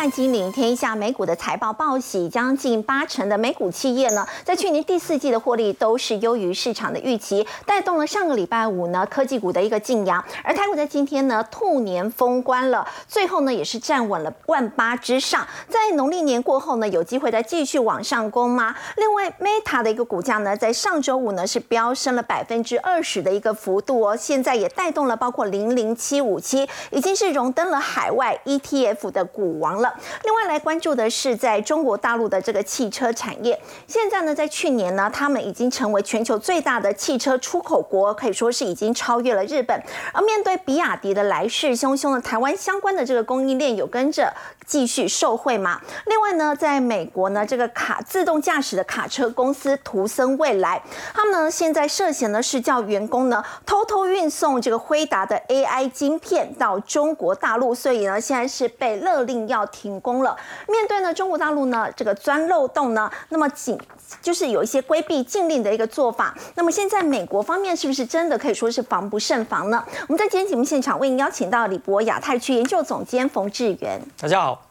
算机领天下美股的财报报喜，将近八成的美股企业呢，在去年第四季的获利都是优于市场的预期，带动了上个礼拜五呢科技股的一个劲扬。而台股在今天呢兔年封关了，最后呢也是站稳了万八之上，在农历年过后呢有机会再继续往上攻吗？另外，Meta 的一个股价呢在上周五呢是飙升了百分之二十的一个幅度哦，现在也带动了包括零零七五七已经是荣登了海外 ETF 的股。王了。另外来关注的是，在中国大陆的这个汽车产业，现在呢，在去年呢，他们已经成为全球最大的汽车出口国，可以说是已经超越了日本。而面对比亚迪的来势汹汹的台湾相关的这个供应链有跟着继续受惠嘛？另外呢，在美国呢，这个卡自动驾驶的卡车公司图森未来，他们呢现在涉嫌呢是叫员工呢偷偷运送这个辉达的 AI 晶片到中国大陆，所以呢现在是被勒令。要停工了。面对呢中国大陆呢这个钻漏洞呢，那么紧就是有一些规避禁令的一个做法。那么现在美国方面是不是真的可以说是防不胜防呢？我们在今天节目现场为您邀请到李博亚太区研究总监冯志源，大家好；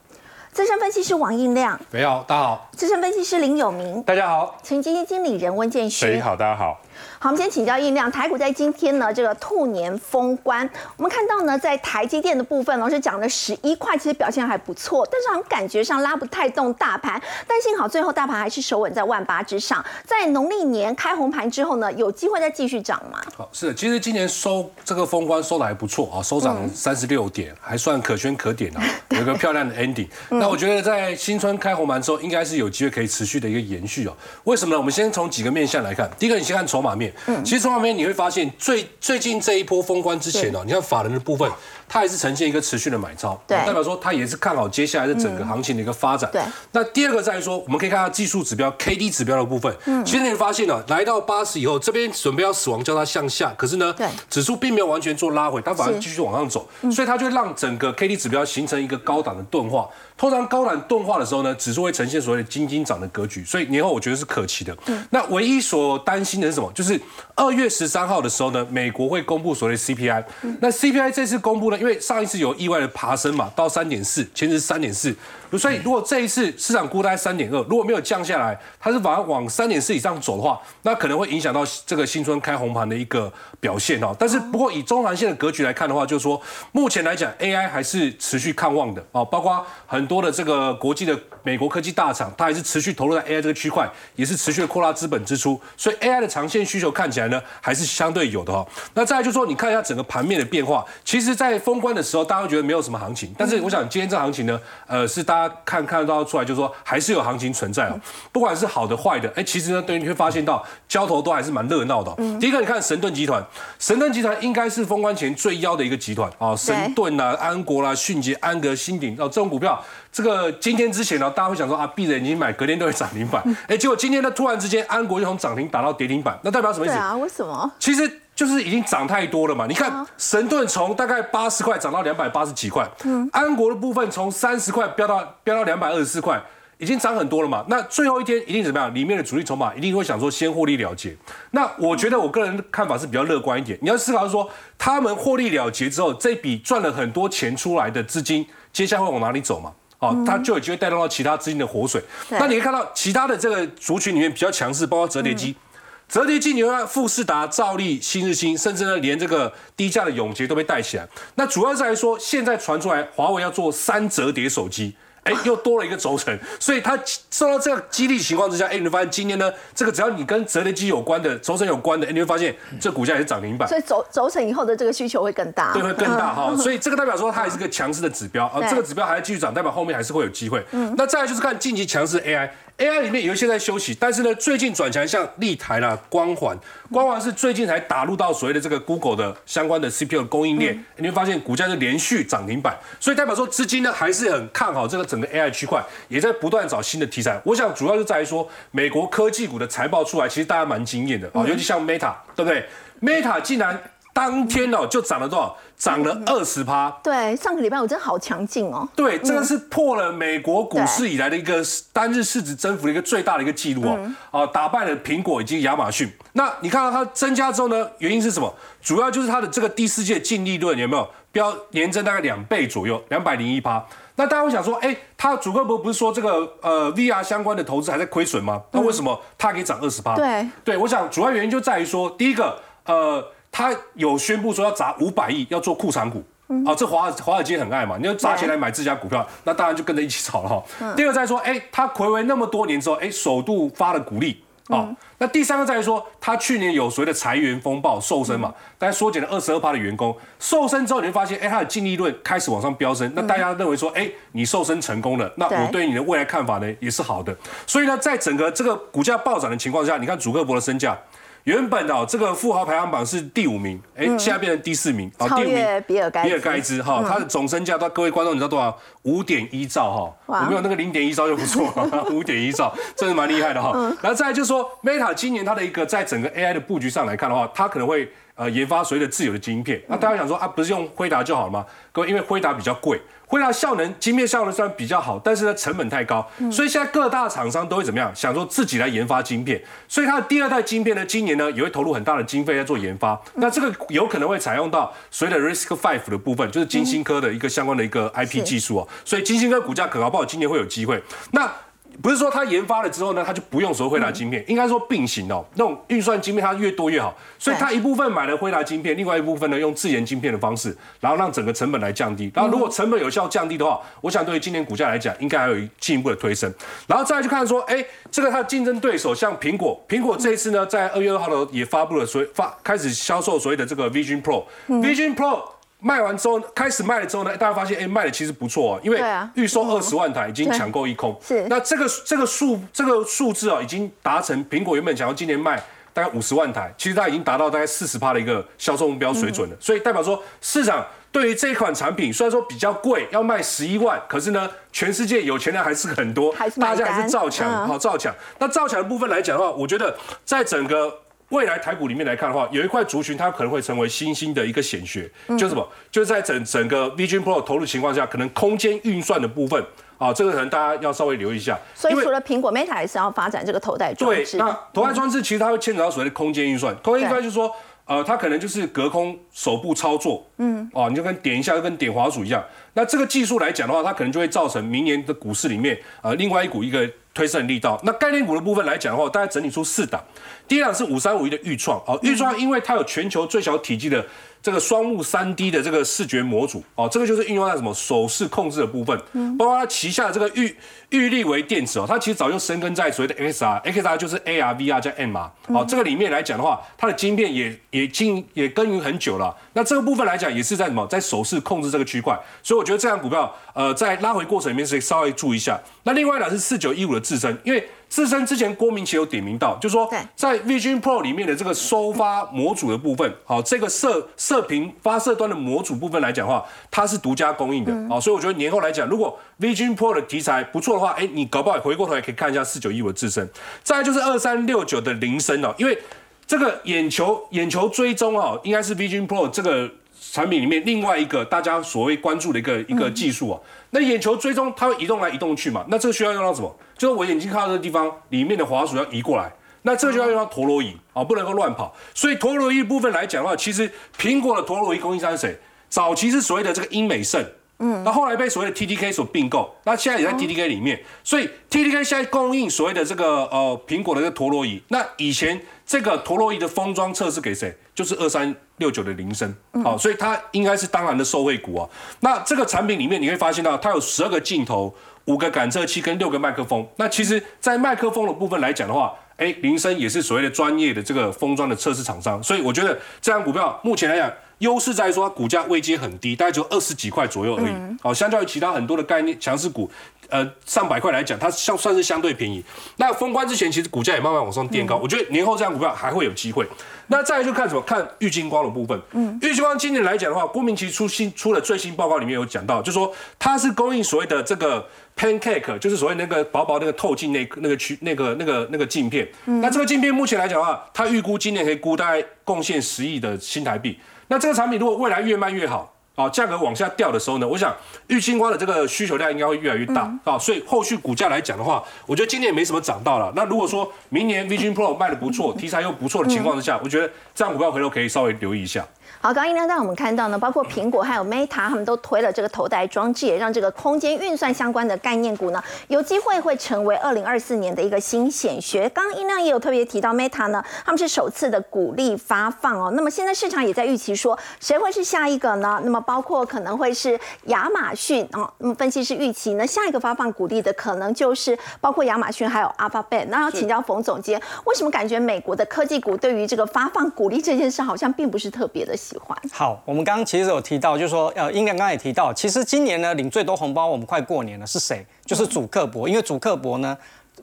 资深分析师王应亮，你好，大家好；资深分析师林有明，大家好；前基金经理人温建勋，好，大家好。好，我们先请教印亮，台股在今天呢，这个兔年封关，我们看到呢，在台积电的部分，老师讲了十一块，其实表现还不错，但是好像感觉上拉不太动大盘，但幸好最后大盘还是守稳在万八之上，在农历年开红盘之后呢，有机会再继续涨吗？好，是，其实今年收这个封关收的还不错啊，收涨三十六点，还算可圈可点啊，有一个漂亮的 ending。那我觉得在新春开红盘之后，应该是有机会可以持续的一个延续哦。为什么呢？我们先从几个面向来看，第一个，你先看筹码面。嗯，其实筹码面你会发现，最最近这一波封关之前哦，你看法人的部分，它还是呈现一个持续的买超，对，代表说它也是看好接下来的整个行情的一个发展。对，那第二个在于说，我们可以看到技术指标 K D 指标的部分，嗯，其实你会发现呢，来到八十以后，这边准备要死亡交叉向下，可是呢，对，指数并没有完全做拉回，它反而继续往上走，所以它就让整个 K D 指标形成一个高档的钝化。通常高览动画的时候呢，指数会呈现所谓的金金涨的格局，所以年后我觉得是可期的。那唯一所担心的是什么？就是二月十三号的时候呢，美国会公布所谓 CPI。那 CPI 这次公布呢，因为上一次有意外的爬升嘛，到三点四，前值三点四。所以，如果这一次市场估在三点二，如果没有降下来，它是反而往三点四以上走的话，那可能会影响到这个新春开红盘的一个表现哦。但是，不过以中长线的格局来看的话，就是说，目前来讲，AI 还是持续看望的哦。包括很多的这个国际的美国科技大厂，它还是持续投入在 AI 这个区块，也是持续的扩大资本支出。所以，AI 的长线需求看起来呢，还是相对有的哈。那再来就是说，你看一下整个盘面的变化，其实，在封关的时候，大家会觉得没有什么行情，但是我想今天这行情呢，呃，是大。看看得到出来，就是说还是有行情存在哦，不管是好的坏的，哎，其实呢，对，你会发现到交投都还是蛮热闹的。第一个，你看神盾集团，神盾集团应该是封关前最妖的一个集团啊，神盾啊、安国啦、迅捷、安格、新鼎哦，这种股票，这个今天之前呢，大家会想说啊，闭着眼睛买，隔天都会涨停板，哎，结果今天呢，突然之间安国就从涨停打到跌停板，那代表什么意思？啊，为什么？其实。就是已经涨太多了嘛？你看神盾从大概八十块涨到两百八十几块，嗯，安国的部分从三十块飙到飙到两百二十四块，已经涨很多了嘛？那最后一天一定怎么样？里面的主力筹码一定会想说先获利了结。那我觉得我个人看法是比较乐观一点。你要思考是说，他们获利了结之后，这笔赚了很多钱出来的资金，接下来会往哪里走嘛？哦，它就有机会带动到其他资金的活水。那你可以看到其他的这个族群里面比较强势，包括折叠机。折叠机，你看富士达、兆利、新日新，甚至呢，连这个低价的永捷都被带起来。那主要是来说，现在传出来华为要做三折叠手机。哎，又多了一个轴承，所以它受到这个激励情况之下，哎，你会发现今天呢，这个只要你跟折叠机有关的轴承有关的，哎，你会发现这股价也是涨停板。所以轴轴承以后的这个需求会更大，对，会更大哈。所以这个代表说它还是个强势的指标啊，这个指标还要继续涨，代表后面还是会有机会。嗯，那再来就是看近期强势 AI，AI 里面有一些在休息，但是呢，最近转强像立台啦、光环，光环是最近才打入到所谓的这个 Google 的相关的 CPU 供应链，你会发现股价是连续涨停板，所以代表说资金呢还是很看好这个整个。AI 区块也在不断找新的题材，我想主要是在于说，美国科技股的财报出来，其实大家蛮惊艳的啊，尤其像 Meta，对不对？Meta 竟然当天哦就涨了多少？涨了二十趴。对，上个礼拜我真的好强劲哦。对，这个是破了美国股市以来的一个单日市值增幅的一个最大的一个记录哦。啊，打败了苹果以及亚马逊。那你看到它增加之后呢？原因是什么？主要就是它的这个第四届净利润有没有标年增大概两倍左右，两百零一趴。那大家会想说，哎，他主客博不是说这个呃 VR 相关的投资还在亏损吗？那为什么它可以涨二十八？对，对我想主要原因就在于说，第一个，呃，他有宣布说要砸五百亿要做库藏股。哦，这华尔华尔街很爱嘛，你要砸钱来买自家股票，那当然就跟着一起炒了哈。第二在说，哎，他回违那么多年之后，哎，首度发了股利。哦，那第三个在于说，他去年有所谓的裁员风暴，瘦身嘛，大家缩减了二十二趴的员工，瘦身之后你会发现，哎，他的净利润开始往上飙升，那大家认为说，哎，你瘦身成功了，那我对你的未来看法呢也是好的，所以呢，在整个这个股价暴涨的情况下，你看主克伯的身价。原本哦，这个富豪排行榜是第五名，哎，现在变成第四名，超越比尔盖比尔盖茨哈，他的总身价，到各位观众你知道多少？五点一兆哈，我没有那个零点一兆就不错，五点一兆，真的蛮厉害的哈。然后再来就是说，Meta 今年它的一个在整个 AI 的布局上来看的话，它可能会呃研发所谓的自有的晶片。那大家想说啊，不是用辉达就好了吗？各位，因为辉达比较贵。辉达效能、晶片效能虽然比较好，但是呢成本太高，所以现在各大厂商都会怎么样？想说自己来研发晶片，所以它的第二代晶片呢，今年呢也会投入很大的经费在做研发。那这个有可能会采用到所谓的 Risk Five 的部分，就是金星科的一个相关的一个 IP 技术哦。所以金星科股价可好不好？今年会有机会。那不是说它研发了之后呢，它就不用所谓惠达晶片，应该说并行哦。那种运算晶片它越多越好，所以它一部分买了惠达晶片，另外一部分呢用自研晶片的方式，然后让整个成本来降低。然后如果成本有效降低的话，我想对于今年股价来讲，应该还有进一步的推升。然后再来就看说，哎，这个它的竞争对手像苹果，苹果这一次呢在二月二号的时候也发布了所发开始销售所谓的这个 Vision Pro，Vision Pro。卖完之后，开始卖了之后呢，大家发现，哎，卖的其实不错啊，因为预售二十万台已经抢购一空。是。那这个这个数这个数字啊，已经达成苹果原本想要今年卖大概五十万台，其实它已经达到大概四十趴的一个销售目标水准了。所以代表说，市场对于这款产品虽然说比较贵，要卖十一万，可是呢，全世界有钱人还是很多，大家还是照抢，好照抢。那照抢的部分来讲的话，我觉得在整个。未来台股里面来看的话，有一块族群它可能会成为新兴的一个显学，就是什么？就是在整整个 Vision Pro 投入情况下，可能空间运算的部分啊，这个可能大家要稍微留意一下。所以除了苹果 Meta 还是要发展这个头戴装置。对，那头戴装置其实它会牵扯到所谓的空间运算。空间运算就是说，呃，它可能就是隔空手部操作，嗯，哦，你就跟点一下，就跟点滑鼠一样。那这个技术来讲的话，它可能就会造成明年的股市里面，呃，另外一股一个推升力道。那概念股的部分来讲的话，大概整理出四档。第一档是五三五一的预创，哦，预创因为它有全球最小体积的这个双目三 D 的这个视觉模组，哦，这个就是运用在什么手势控制的部分，包括它旗下的这个玉玉立为电子哦，它其实早就深根在所谓的 XR，XR 就是 AR、VR 加 MR，哦，这个里面来讲的话，它的晶片也也经也耕耘很久了。那这个部分来讲，也是在什么，在手势控制这个区块，所以我觉得这样股票，呃，在拉回过程里面是稍微注意一下。那另外呢是四九一五的自身，因为。自身之前郭明奇有点名到，就说在 Vision Pro 里面的这个收发模组的部分，好，这个射射频发射端的模组部分来讲的话，它是独家供应的，好，所以我觉得年后来讲，如果 Vision Pro 的题材不错的话，哎，你搞不好回过头来可以看一下四九一五的自身。再就是二三六九的铃声哦，因为这个眼球眼球追踪哦，应该是 Vision Pro 这个产品里面另外一个大家所谓关注的一个一个技术啊。那眼球追踪它会移动来移动去嘛？那这个需要用到什么？就是我眼睛看到这个地方里面的滑鼠要移过来，那这就要用到陀螺仪啊，不能够乱跑。所以陀螺仪部分来讲的话，其实苹果的陀螺仪供应商是谁？早期是所谓的这个英美盛，嗯，那后来被所谓的 TDK 所并购，那现在也在 TDK 里面。所以 TDK 现在供应所谓的这个呃苹果的这个陀螺仪，那以前这个陀螺仪的封装测试给谁？就是二三六九的铃声，好，所以它应该是当然的受惠股啊。那这个产品里面你会发现到，它有十二个镜头。五个感测器跟六个麦克风，那其实，在麦克风的部分来讲的话，哎，铃声也是所谓的专业的这个封装的测试厂商，所以我觉得这张股票目前来讲，优势在说它股价位阶很低，大概只有二十几块左右而已，好，相较于其他很多的概念强势股。呃，上百块来讲，它相算是相对便宜。那封关之前，其实股价也慢慢往上垫高。我觉得年后这样股票还会有机会。那再来就看什么？看玉金光的部分。嗯，玉金光今年来讲的话，郭明奇出新出了最新报告，里面有讲到，就说它是供应所谓的这个 pancake，就是所谓那个薄薄那个透镜那那个区那个那个那个镜片。嗯，那这个镜片目前来讲的话，它预估今年可以估大概贡献十亿的新台币。那这个产品如果未来越卖越好。啊价格往下掉的时候呢，我想玉清花的这个需求量应该会越来越大啊，所以后续股价来讲的话，我觉得今年也没什么涨到了。那如果说明年 Vision Pro 卖的不错，题材又不错的情况之下，我觉得这样股票回头可以稍微留意一下。好，刚刚呢，让我们看到呢，包括苹果还有 Meta，他们都推了这个头戴装置，也让这个空间运算相关的概念股呢，有机会会成为二零二四年的一个新显学。刚刚音量也有特别提到 Meta 呢，他们是首次的鼓励发放哦。那么现在市场也在预期说，谁会是下一个呢？那么包括可能会是亚马逊哦。那么分析师预期呢，下一个发放鼓励的可能就是包括亚马逊还有 Alphabet。那要请教冯总监，为什么感觉美国的科技股对于这个发放鼓励这件事，好像并不是特别的喜欢？好，我们刚刚其实有提到，就是说，呃，应该刚刚也提到，其实今年呢，领最多红包，我们快过年了，是谁？就是主客博，因为主客博呢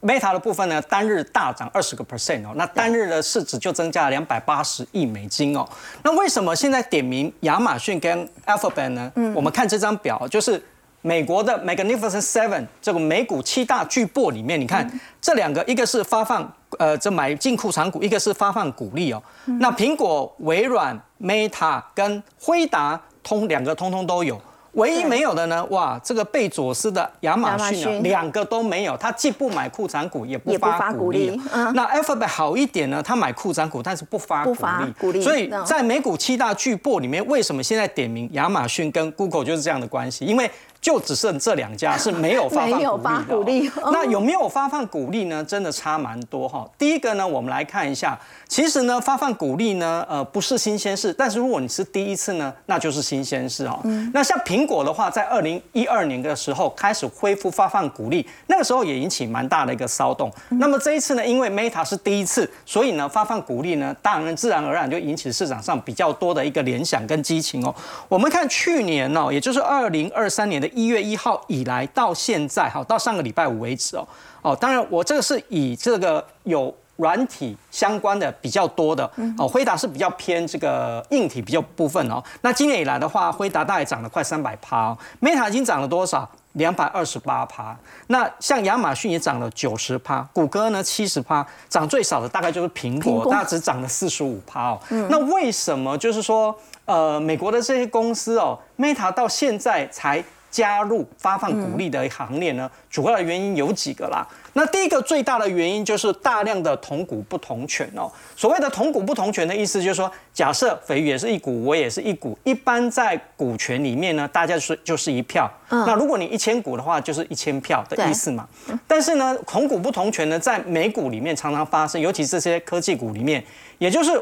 ，Meta 的部分呢，单日大涨二十个 percent 哦，那单日的市值就增加了两百八十亿美金哦。那为什么现在点名亚马逊跟 Alphabet 呢？嗯，我们看这张表，就是美国的 Magnificent Seven 这个美股七大巨擘里面，你看这两个，一个是发放。呃，这买进库藏股，一个是发放股利哦。那苹果、微软、Meta 跟辉达通两个通通都有，唯一没有的呢，哇，这个贝佐斯的亚马逊两个都没有，他既不买库藏股，也不发股利。那 Alphabet 好一点呢，他买库藏股，但是不发股利。所以在美股七大巨擘里面，为什么现在点名亚马逊跟 Google 就是这样的关系？因为就只剩这两家是没有发放 鼓励的。那有没有发放鼓励呢？真的差蛮多哈。第一个呢，我们来看一下，其实呢，发放鼓励呢，呃，不是新鲜事。但是如果你是第一次呢，那就是新鲜事哈。那像苹果的话，在二零一二年的时候开始恢复发放鼓励，那个时候也引起蛮大的一个骚动。那么这一次呢，因为 Meta 是第一次，所以呢，发放鼓励呢，当然自然而然就引起市场上比较多的一个联想跟激情哦。我们看去年哦，也就是二零二三年的。一月一号以来到现在，好到上个礼拜五为止哦哦，当然我这个是以这个有软体相关的比较多的哦，辉达是比较偏这个硬体比较部分哦。那今年以来的话，辉达大概涨了快三百趴哦，Meta 已经涨了多少？两百二十八趴。那像亚马逊也涨了九十趴，谷歌呢七十趴，涨最少的大概就是苹果，它只涨了四十五趴哦。那为什么就是说呃美国的这些公司哦，Meta 到现在才？加入发放股利的行列呢，主要的原因有几个啦。那第一个最大的原因就是大量的同股不同权哦。所谓的同股不同权的意思就是说，假设肥鱼也是一股，我也是一股，一般在股权里面呢，大家是就是一票。那如果你一千股的话，就是一千票的意思嘛。但是呢，同股不同权呢，在美股里面常常发生，尤其这些科技股里面，也就是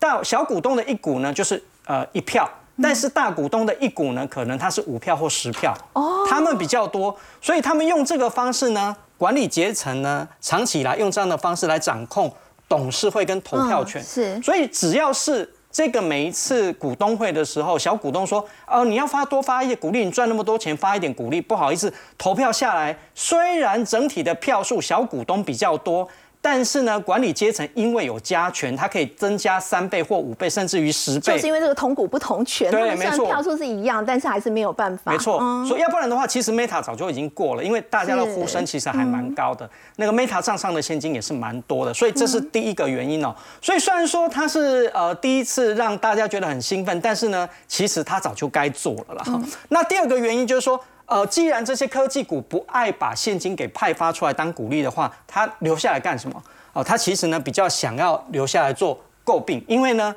到小股东的一股呢，就是呃一票。但是大股东的一股呢，可能他是五票或十票，哦，他们比较多，所以他们用这个方式呢，管理阶层呢，长期以来用这样的方式来掌控董事会跟投票权，是，所以只要是这个每一次股东会的时候，小股东说，哦，你要发多发一些鼓励，你赚那么多钱，发一点鼓励，不好意思，投票下来，虽然整体的票数小股东比较多。但是呢，管理阶层因为有加权，它可以增加三倍或五倍，甚至于十倍。就是因为这个同股不同权，对，没错，票数是一样，但是还是没有办法。没错，所以要不然的话，其实 Meta 早就已经过了，因为大家的呼声其实还蛮高的。那个 Meta 账上的现金也是蛮多的，所以这是第一个原因哦。所以虽然说它是呃第一次让大家觉得很兴奋，但是呢，其实它早就该做了啦。那第二个原因就是说。呃，既然这些科技股不爱把现金给派发出来当股利的话，他留下来干什么？哦，他其实呢比较想要留下来做诟病，因为呢。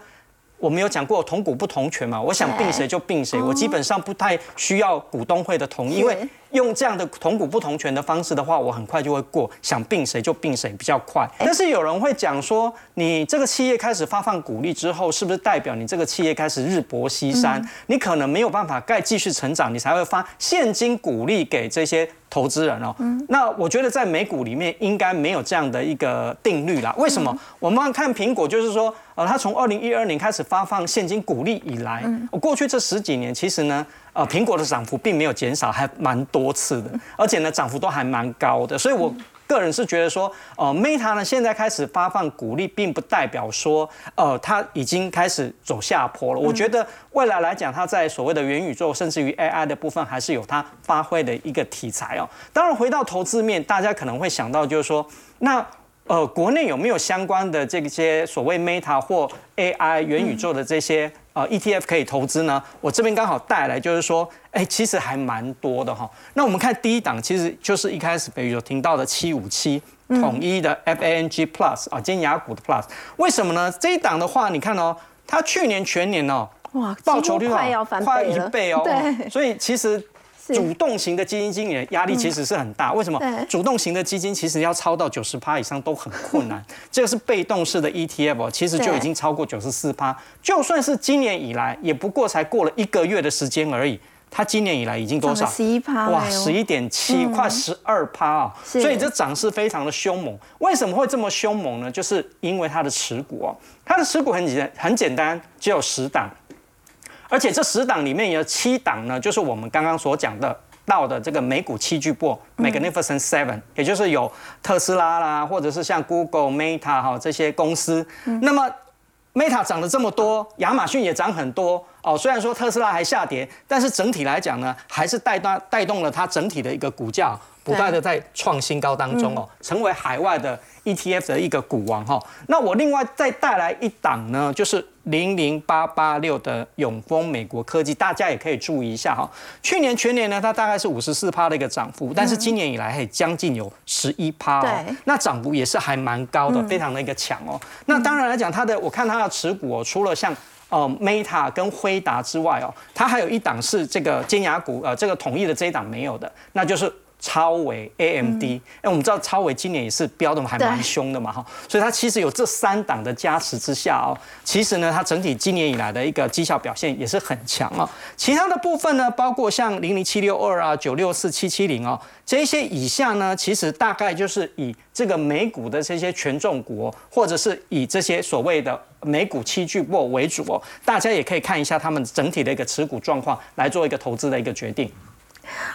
我们有讲过同股不同权嘛，我想并谁就并谁，我基本上不太需要股东会的同意，因为用这样的同股不同权的方式的话，我很快就会过，想并谁就并谁比较快。但是有人会讲说，你这个企业开始发放股利之后，是不是代表你这个企业开始日薄西山？你可能没有办法再继续成长，你才会发现金股利给这些投资人哦。那我觉得在美股里面应该没有这样的一个定律啦。为什么？我们看苹果，就是说。呃，它从二零一二年开始发放现金股利以来，我过去这十几年，其实呢，呃，苹果的涨幅并没有减少，还蛮多次的，而且呢，涨幅都还蛮高的。所以我个人是觉得说，呃，Meta 呢现在开始发放股利，并不代表说，呃，它已经开始走下坡了。我觉得未来来讲，它在所谓的元宇宙，甚至于 AI 的部分，还是有它发挥的一个题材哦。当然，回到投资面，大家可能会想到就是说，那。呃，国内有没有相关的这些所谓 Meta 或 AI 元宇宙的这些呃 ETF 可以投资呢？我这边刚好带来，就是说，哎，其实还蛮多的哈。那我们看第一档，其实就是一开始北宇有听到的七五七统一的 FANG Plus 啊，尖牙股的 Plus。为什么呢？这一档的话，你看哦，它去年全年哦，哇，报酬率快要翻倍一倍哦。对，所以其实。主动型的基金经理的压力其实是很大，为什么？主动型的基金其实要超到九十趴以上都很困难，这个是被动式的 ETF，其实就已经超过九十四趴。就算是今年以来，也不过才过了一个月的时间而已，它今年以来已经多少？十一趴，哇，十一点七，快十二趴啊！所以这涨势非常的凶猛。为什么会这么凶猛呢？就是因为它的持股哦，它的持股很简很简单，只有十档。而且这十档里面有七档呢，就是我们刚刚所讲的到的这个美股七巨擘 Magnificent Seven，也就是有特斯拉啦，或者是像 Google、Meta 哈这些公司。那么 Meta 涨了这么多，亚马逊也涨很多哦。虽然说特斯拉还下跌，但是整体来讲呢，还是带动带动了它整体的一个股价不断的在创新高当中哦，成为海外的 ETF 的一个股王哈。那我另外再带来一档呢，就是。零零八八六的永丰美国科技，大家也可以注意一下哈。去年全年呢，它大概是五十四趴的一个涨幅，但是今年以来，嘿，将近有十一趴哦。那涨幅也是还蛮高的，非常的一个强哦。那当然来讲，它的我看它的持股哦，除了像呃 Meta 跟辉达之外哦，它还有一档是这个尖牙股，呃，这个统一的这一档没有的，那就是。超维 AMD，哎，我们知道超维今年也是飙的还蛮凶的嘛，哈，所以它其实有这三档的加持之下哦，其实呢，它整体今年以来的一个绩效表现也是很强哦。其他的部分呢，包括像零零七六二啊、九六四七七零哦，这些以下呢，其实大概就是以这个美股的这些权重股，或者是以这些所谓的美股七巨擘为主哦，大家也可以看一下他们整体的一个持股状况，来做一个投资的一个决定。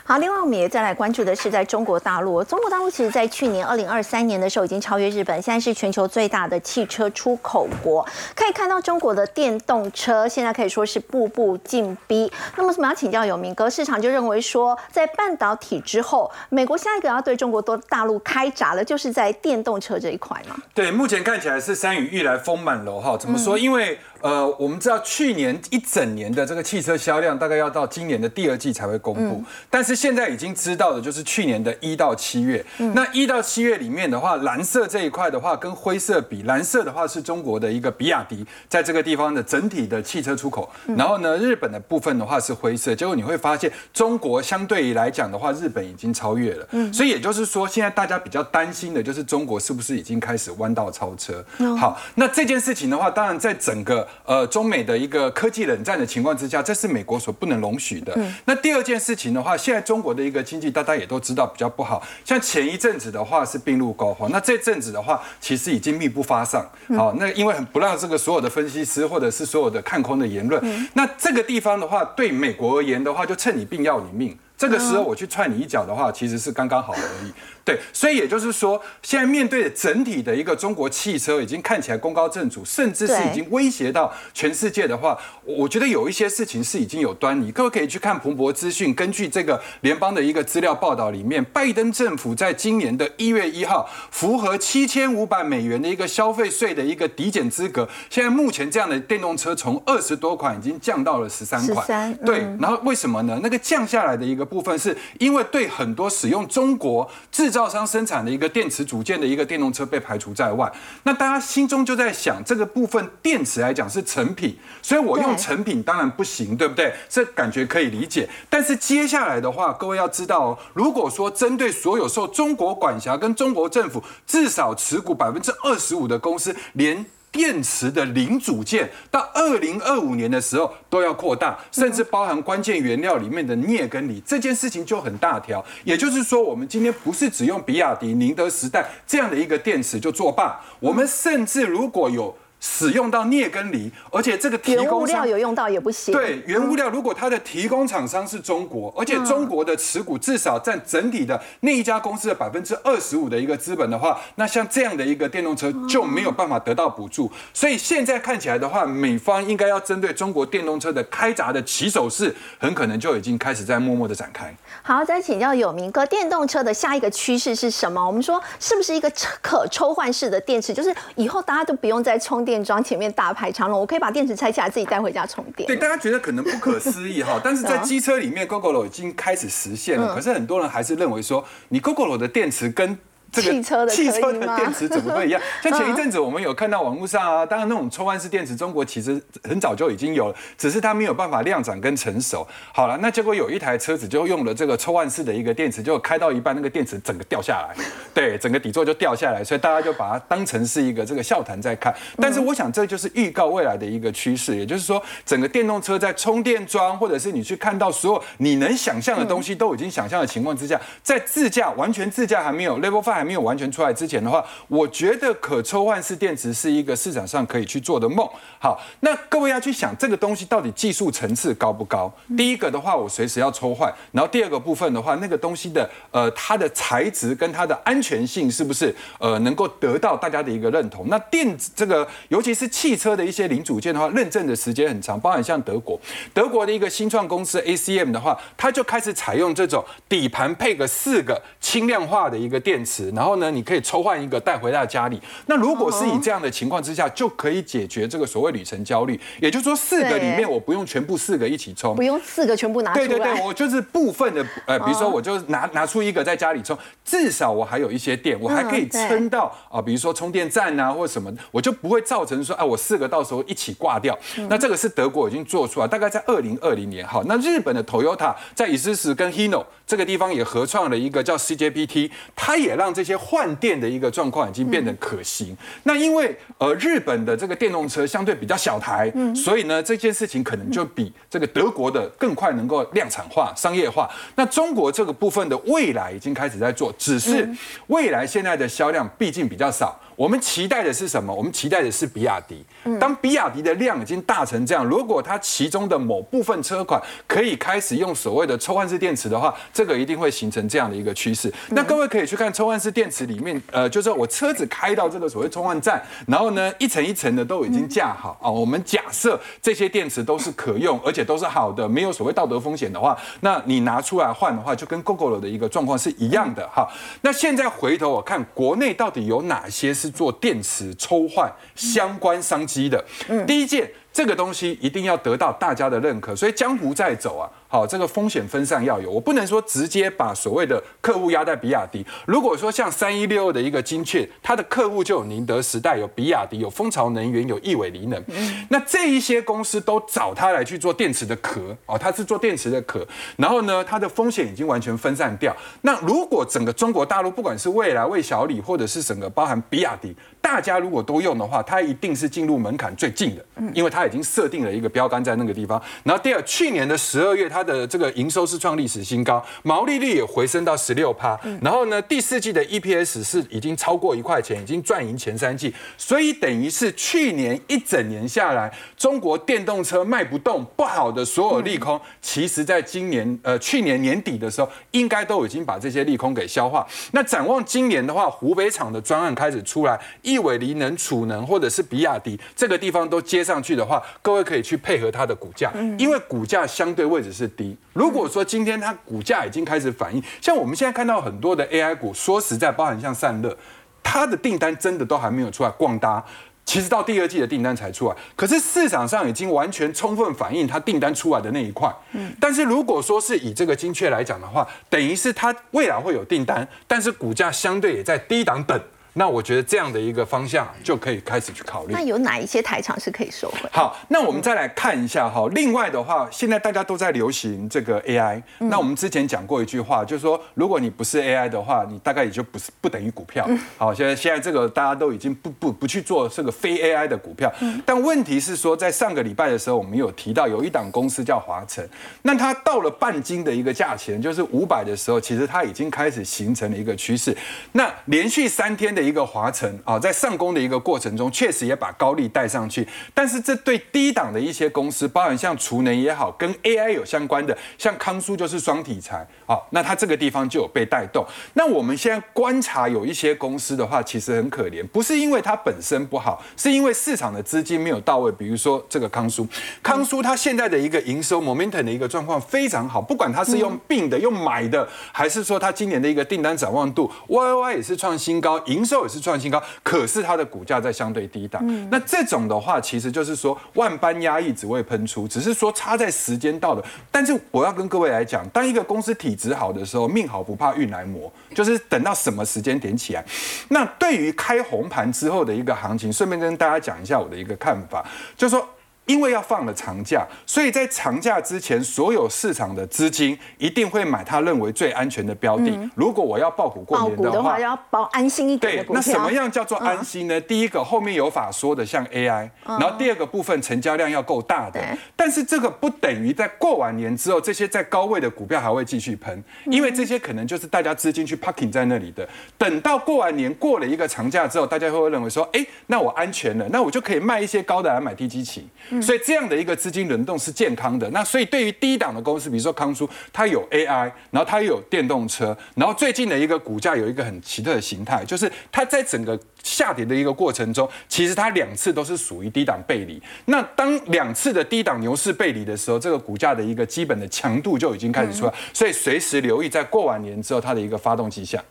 好，另外我们也再来关注的是在中国大陆。中国大陆其实在去年二零二三年的时候已经超越日本，现在是全球最大的汽车出口国。可以看到中国的电动车现在可以说是步步进逼。那么，我们要请教有明哥，市场就认为说，在半导体之后，美国下一个要对中国多大陆开闸了，就是在电动车这一块嘛？对，目前看起来是山雨欲来风满楼哈。怎么说？因为呃，我们知道去年一整年的这个汽车销量大概要到今年的第二季才会公布，但是现在已经知道的就是去年的一到七月。那一到七月里面的话，蓝色这一块的话跟灰色比，蓝色的话是中国的一个比亚迪在这个地方的整体的汽车出口，然后呢，日本的部分的话是灰色。结果你会发现，中国相对于来讲的话，日本已经超越了。所以也就是说，现在大家比较担心的就是中国是不是已经开始弯道超车？好，那这件事情的话，当然在整个呃，中美的一个科技冷战的情况之下，这是美国所不能容许的。那第二件事情的话，现在中国的一个经济大家也都知道比较不好，像前一阵子的话是病入膏肓，那这阵子的话其实已经密不发丧。好，那因为很不让这个所有的分析师或者是所有的看空的言论，那这个地方的话对美国而言的话，就趁你病要你命，这个时候我去踹你一脚的话，其实是刚刚好而已。对，所以也就是说，现在面对整体的一个中国汽车已经看起来功高震主，甚至是已经威胁到全世界的话，我觉得有一些事情是已经有端倪。各位可以去看彭博资讯，根据这个联邦的一个资料报道里面，拜登政府在今年的一月一号符合七千五百美元的一个消费税的一个抵减资格，现在目前这样的电动车从二十多款已经降到了十三款。对，然后为什么呢？那个降下来的一个部分是因为对很多使用中国制制造商生产的一个电池组件的一个电动车被排除在外，那大家心中就在想，这个部分电池来讲是成品，所以我用成品当然不行，对不对？这感觉可以理解。但是接下来的话，各位要知道哦，如果说针对所有受中国管辖跟中国政府至少持股百分之二十五的公司，连电池的零组件到二零二五年的时候都要扩大，甚至包含关键原料里面的镍跟锂，这件事情就很大条。也就是说，我们今天不是只用比亚迪、宁德时代这样的一个电池就作罢，我们甚至如果有。使用到镍跟锂，而且这个提供料有用到也不行。对，原物料如果它的提供厂商是中国，而且中国的持股至少占整体的那一家公司的百分之二十五的一个资本的话，那像这样的一个电动车就没有办法得到补助。所以现在看起来的话，美方应该要针对中国电动车的开闸的起手式，很可能就已经开始在默默的展开。好，再请教有明哥，电动车的下一个趋势是什么？我们说是不是一个可抽换式的电池，就是以后大家都不用再充电？电桩前面大排长龙，我可以把电池拆下来自己带回家充电。对，大家觉得可能不可思议哈，但是在机车里面，GoGo 已经开始实现了。可是很多人还是认为说，你 GoGo 的电池跟汽车的汽车的电池怎么会一样？像前一阵子我们有看到网络上啊，当然那种抽换式电池，中国其实很早就已经有了，只是它没有办法量产跟成熟。好了，那结果有一台车子就用了这个抽换式的一个电池，就开到一半，那个电池整个掉下来，对，整个底座就掉下来，所以大家就把它当成是一个这个笑谈在看。但是我想这就是预告未来的一个趋势，也就是说，整个电动车在充电桩，或者是你去看到所有你能想象的东西都已经想象的情况之下，在自驾完全自驾还没有 Level Five 还没有完全出来。之前的话，我觉得可抽换式电池是一个市场上可以去做的梦。好，那各位要去想这个东西到底技术层次高不高？第一个的话，我随时要抽换；然后第二个部分的话，那个东西的呃它的材质跟它的安全性是不是呃能够得到大家的一个认同？那电子这个尤其是汽车的一些零组件的话，认证的时间很长，包含像德国德国的一个新创公司 ACM 的话，它就开始采用这种底盘配个四个轻量化的一个电池，然后呢，你可以。抽换一个带回到家里，那如果是以这样的情况之下，就可以解决这个所谓旅程焦虑。也就是说，四个里面我不用全部四个一起充，不用四个全部拿出来。对对对，我就是部分的，呃，比如说我就拿拿出一个在家里充，至少我还有一些电，我还可以撑到啊，比如说充电站啊或什么，我就不会造成说，哎，我四个到时候一起挂掉。那这个是德国已经做出来，大概在二零二零年。好，那日本的 Toyota 在伊斯斯跟 Hino 这个地方也合创了一个叫 CJPT，它也让这些换电。的一个状况已经变得可行。那因为呃日本的这个电动车相对比较小台，所以呢这件事情可能就比这个德国的更快能够量产化、商业化。那中国这个部分的未来已经开始在做，只是未来现在的销量毕竟比较少。我们期待的是什么？我们期待的是比亚迪。当比亚迪的量已经大成这样，如果它其中的某部分车款可以开始用所谓的抽换式电池的话，这个一定会形成这样的一个趋势。那各位可以去看抽换式电池里面，呃，就是我车子开到这个所谓充换站，然后呢一层一层的都已经架好啊。我们假设这些电池都是可用，而且都是好的，没有所谓道德风险的话，那你拿出来换的话，就跟 GoGo 的一个状况是一样的哈。那现在回头我看国内到底有哪些？是做电池抽换相关商机的，第一件。这个东西一定要得到大家的认可，所以江湖在走啊，好，这个风险分散要有，我不能说直接把所谓的客户压在比亚迪。如果说像三一六二的一个精确，它的客户就有宁德时代、有比亚迪、有蜂巢能源、有亿伟锂能，那这一些公司都找他来去做电池的壳哦，他是做电池的壳，然后呢，它的风险已经完全分散掉。那如果整个中国大陆，不管是未来、魏小李，或者是整个包含比亚迪，大家如果都用的话，它一定是进入门槛最近的，因为它。已经设定了一个标杆在那个地方，然后第二，去年的十二月，它的这个营收是创历史新高，毛利率也回升到十六趴，然后呢，第四季的 EPS 是已经超过一块钱，已经赚赢前三季，所以等于是去年一整年下来，中国电动车卖不动不好的所有利空，其实在今年呃去年年底的时候，应该都已经把这些利空给消化。那展望今年的话，湖北厂的专案开始出来，亿伟锂能、储能或者是比亚迪这个地方都接上去的话。各位可以去配合它的股价，因为股价相对位置是低。如果说今天它股价已经开始反应，像我们现在看到很多的 AI 股，说实在，包含像散热，它的订单真的都还没有出来。广达其实到第二季的订单才出来，可是市场上已经完全充分反映它订单出来的那一块。嗯，但是如果说是以这个精确来讲的话，等于是它未来会有订单，但是股价相对也在低档等。那我觉得这样的一个方向就可以开始去考虑。那有哪一些台场是可以收回？好，那我们再来看一下哈。另外的话，现在大家都在流行这个 AI。那我们之前讲过一句话，就是说，如果你不是 AI 的话，你大概也就不是不等于股票。好，现在现在这个大家都已经不不不去做这个非 AI 的股票。但问题是说，在上个礼拜的时候，我们有提到有一档公司叫华晨，那它到了半斤的一个价钱，就是五百的时候，其实它已经开始形成了一个趋势。那连续三天的。一个华晨啊，在上攻的一个过程中，确实也把高利带上去。但是这对低档的一些公司，包含像储能也好，跟 AI 有相关的，像康舒就是双题材啊，那它这个地方就有被带动。那我们现在观察有一些公司的话，其实很可怜，不是因为它本身不好，是因为市场的资金没有到位。比如说这个康舒，康舒它现在的一个营收 momentum 的一个状况非常好，不管它是用并的、用买的，还是说它今年的一个订单展望度，Y Y 也是创新高，营。收也是创新高，可是它的股价在相对低档。那这种的话，其实就是说万般压抑只为喷出，只是说差在时间到了。但是我要跟各位来讲，当一个公司体质好的时候，命好不怕运来磨，就是等到什么时间点起来。那对于开红盘之后的一个行情，顺便跟大家讲一下我的一个看法，就是说。因为要放了长假，所以在长假之前，所有市场的资金一定会买他认为最安全的标的。如果我要爆股过年的话，要保安心一点。对，那什么样叫做安心呢？第一个后面有法说的，像 AI，然后第二个部分成交量要够大的。但是这个不等于在过完年之后，这些在高位的股票还会继续喷，因为这些可能就是大家资金去 parking 在那里的。等到过完年过了一个长假之后，大家会会认为说，哎，那我安全了，那我就可以卖一些高的来买低基期。所以这样的一个资金轮动是健康的。那所以对于低档的公司，比如说康舒，它有 AI，然后它又有电动车，然后最近的一个股价有一个很奇特的形态，就是它在整个下跌的一个过程中，其实它两次都是属于低档背离。那当两次的低档牛市背离的时候，这个股价的一个基本的强度就已经开始出来，所以随时留意在过完年之后它的一个发动迹象。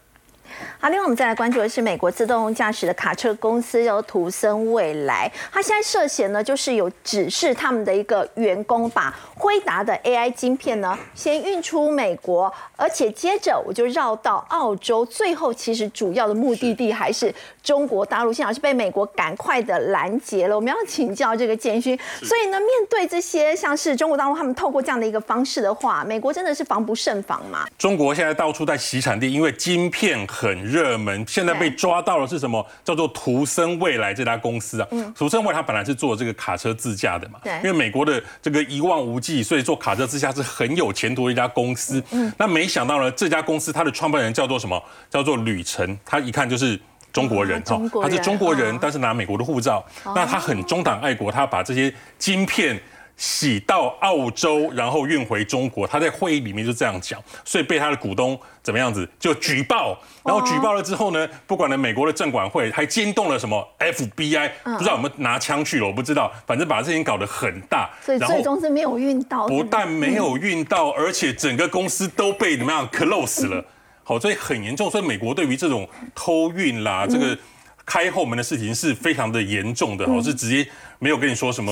好，另外我们再来关注的是美国自动驾驶的卡车公司叫图森未来，它现在涉嫌呢，就是有指示他们的一个员工把辉达的 AI 晶片呢先运出美国，而且接着我就绕到澳洲，最后其实主要的目的地还是中国大陆，现在是被美国赶快的拦截了。我们要请教这个建勋，所以呢，面对这些像是中国大陆他们透过这样的一个方式的话，美国真的是防不胜防嘛？中国现在到处在洗产地，因为晶片很。很热门，现在被抓到了是什么？叫做图森未来这家公司啊。嗯图森未来它本来是做这个卡车自驾的嘛。对。因为美国的这个一望无际，所以做卡车自驾是很有前途的一家公司。嗯。那没想到呢，这家公司它的创办人叫做什么？叫做吕晨。他一看就是中国人哦，他是中国人，但是拿美国的护照。那他很中党爱国，他把这些晶片。洗到澳洲，然后运回中国。他在会议里面就这样讲，所以被他的股东怎么样子就举报。然后举报了之后呢，不管了美国的证管会，还惊动了什么 FBI，不知道有没有拿枪去了，我不知道。反正把事情搞得很大，所以最终是没有运到。不但没有运到，而且整个公司都被怎么样 close 了。好，所以很严重。所以美国对于这种偷运啦，这个开后门的事情是非常的严重的。哦，是直接没有跟你说什么。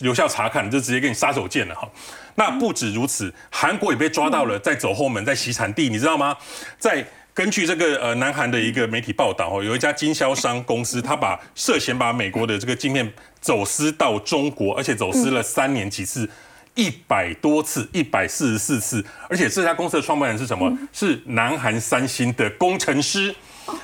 留校查看，就直接给你杀手锏了哈。那不止如此，韩国也被抓到了，在走后门，在洗产地，你知道吗？在根据这个呃南韩的一个媒体报道哦，有一家经销商公司，他把涉嫌把美国的这个镜片走私到中国，而且走私了三年几次，一百多次，一百四十四次。而且这家公司的创办人是什么？是南韩三星的工程师。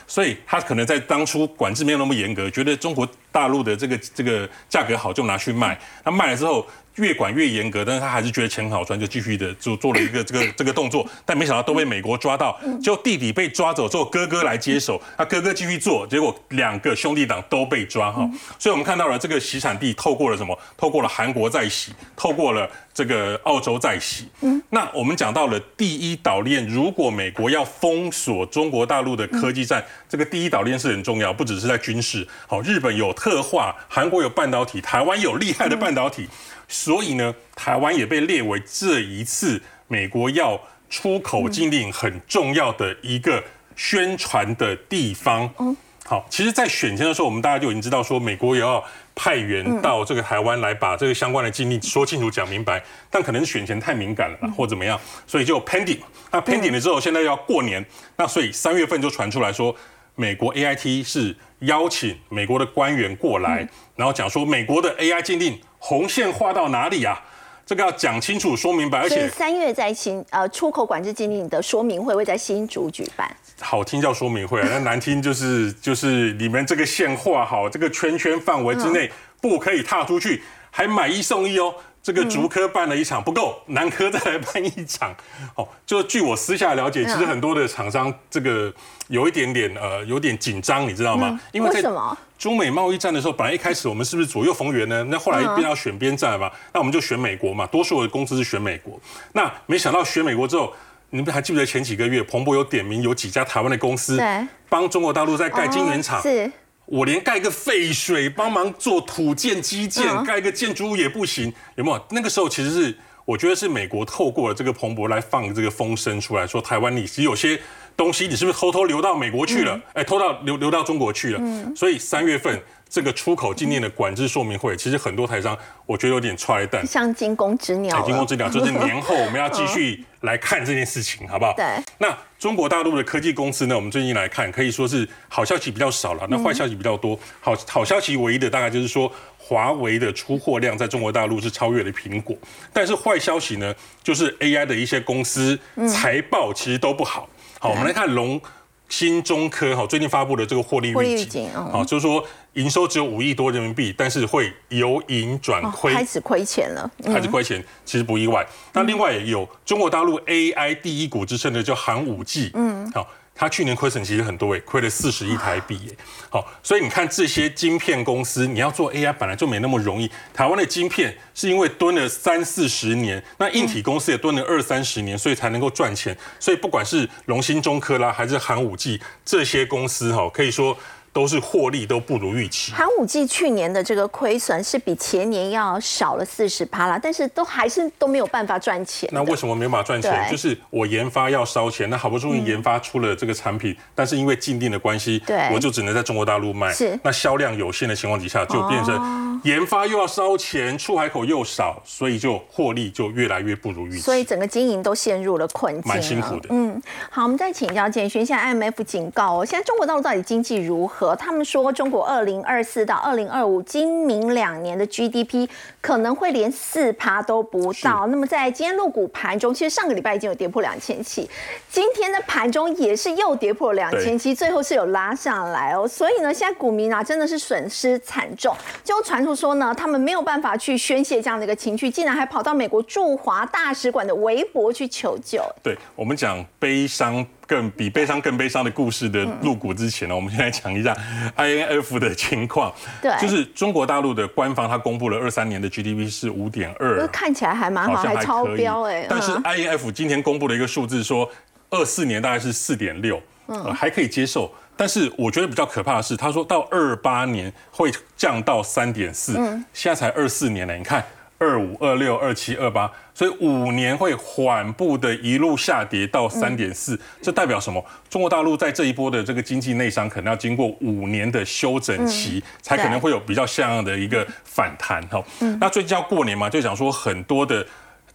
所以他可能在当初管制没有那么严格，觉得中国大陆的这个这个价格好就拿去卖，那卖了之后。越管越严格，但是他还是觉得钱好赚，就继续的就做了一个这个这个动作，但没想到都被美国抓到，就弟弟被抓走之后，哥哥来接手，他哥哥继续做，结果两个兄弟党都被抓哈，所以我们看到了这个洗产地透过了什么？透过了韩国在洗，透过了这个澳洲在洗。嗯，那我们讲到了第一岛链，如果美国要封锁中国大陆的科技战，这个第一岛链是很重要，不只是在军事。好，日本有特化，韩国有半导体，台湾有厉害的半导体。所以呢，台湾也被列为这一次美国要出口禁令很重要的一个宣传的地方。嗯，好，其实，在选前的时候，我们大家就已经知道说，美国也要派员到这个台湾来把这个相关的禁令说清楚、讲明白。但可能选前太敏感了，或怎么样，所以就 pending。那 pending 了之后，现在要过年，那所以三月份就传出来说，美国 A I T 是邀请美国的官员过来，然后讲说美国的 A I 禁令。红线画到哪里啊？这个要讲清楚、说明白。而且三月在新呃出口管制禁令的说明会会在新竹举办。好听叫说明会，那难听就是就是你们这个线画好，这个圈圈范围之内不可以踏出去，还买一送一哦。这个竹科办了一场不够，南科再来办一场。哦，就据我私下了解，其实很多的厂商这个有一点点呃有点紧张，你知道吗？因为什么？中美贸易战的时候，本来一开始我们是不是左右逢源呢？那后来一边要选边站嘛，那我们就选美国嘛。多数的公司是选美国，那没想到选美国之后，你们还记不记得前几个月，彭博有点名有几家台湾的公司帮中国大陆在盖晶圆厂？是，我连盖个废水，帮忙做土建基建，盖个建筑物也不行，有没有？那个时候其实是我觉得是美国透过了这个彭博来放这个风声出来说，台湾你是有些。东西你是不是偷偷流到美国去了？哎，偷到流流到中国去了。所以三月份这个出口禁令的管制说明会，其实很多台商我觉得有点踹蛋。像惊弓之鸟。惊弓之鸟，就是年后我们要继续来看这件事情，好不好？对。那中国大陆的科技公司呢？我们最近来看，可以说是好消息比较少了，那坏消息比较多。好好消息唯一的大概就是说，华为的出货量在中国大陆是超越了苹果。但是坏消息呢，就是 AI 的一些公司财报其实都不好。好，我们来看龙芯中科哈，最近发布的这个获利预警，啊，就是说营收只有五亿多人民币，但是会由盈转亏，开始亏钱了，开始亏钱，其实不意外。那另外有中国大陆 AI 第一股之称的叫寒武纪，嗯，好。它去年亏损其实很多诶，亏了四十亿台币诶。好，所以你看这些晶片公司，你要做 AI 本来就没那么容易。台湾的晶片是因为蹲了三四十年，那硬体公司也蹲了二三十年，所以才能够赚钱。所以不管是龙芯、中科啦，还是寒武纪这些公司，哈，可以说。都是获利都不如预期。寒武纪去年的这个亏损是比前年要少了四十趴啦，但是都还是都没有办法赚钱。那为什么没有办法赚钱？就是我研发要烧钱，那好不容易研发出了这个产品，但是因为禁令的关系，对，我就只能在中国大陆卖。是，那销量有限的情况底下，就变成研发又要烧钱，出海口又少，所以就获利就越来越不如预期。所以整个经营都陷入了困境，蛮辛苦的。嗯，好，我们再请教建勋，现在 IMF 警告哦，现在中国大陆到底经济如何？他们说，中国二零二四到二零二五今明两年的 GDP 可能会连四趴都不到。那么在今天入股盘中，其实上个礼拜已经有跌破两千七，今天的盘中也是又跌破两千七，最后是有拉上来哦。所以呢，现在股民啊真的是损失惨重。就传出说呢，他们没有办法去宣泄这样的一个情绪，竟然还跑到美国驻华大使馆的微博去求救。对我们讲悲伤。更比悲伤更悲伤的故事的入股之前呢，我们先来讲一下 INF 的情况。对，就是中国大陆的官方，它公布了二三年的 GDP 是五点二，看起来还蛮好，还超标哎。但是 INF 今天公布了一个数字，说二四年大概是四点六，嗯，还可以接受。但是我觉得比较可怕的是，他说到二八年会降到三点四，嗯，现在才二四年呢，你看。二五、二六、二七、二八，所以五年会缓步的一路下跌到三点四，这代表什么？中国大陆在这一波的这个经济内伤，可能要经过五年的休整期，才可能会有比较像样的一个反弹哈。那最近要过年嘛，就讲说很多的。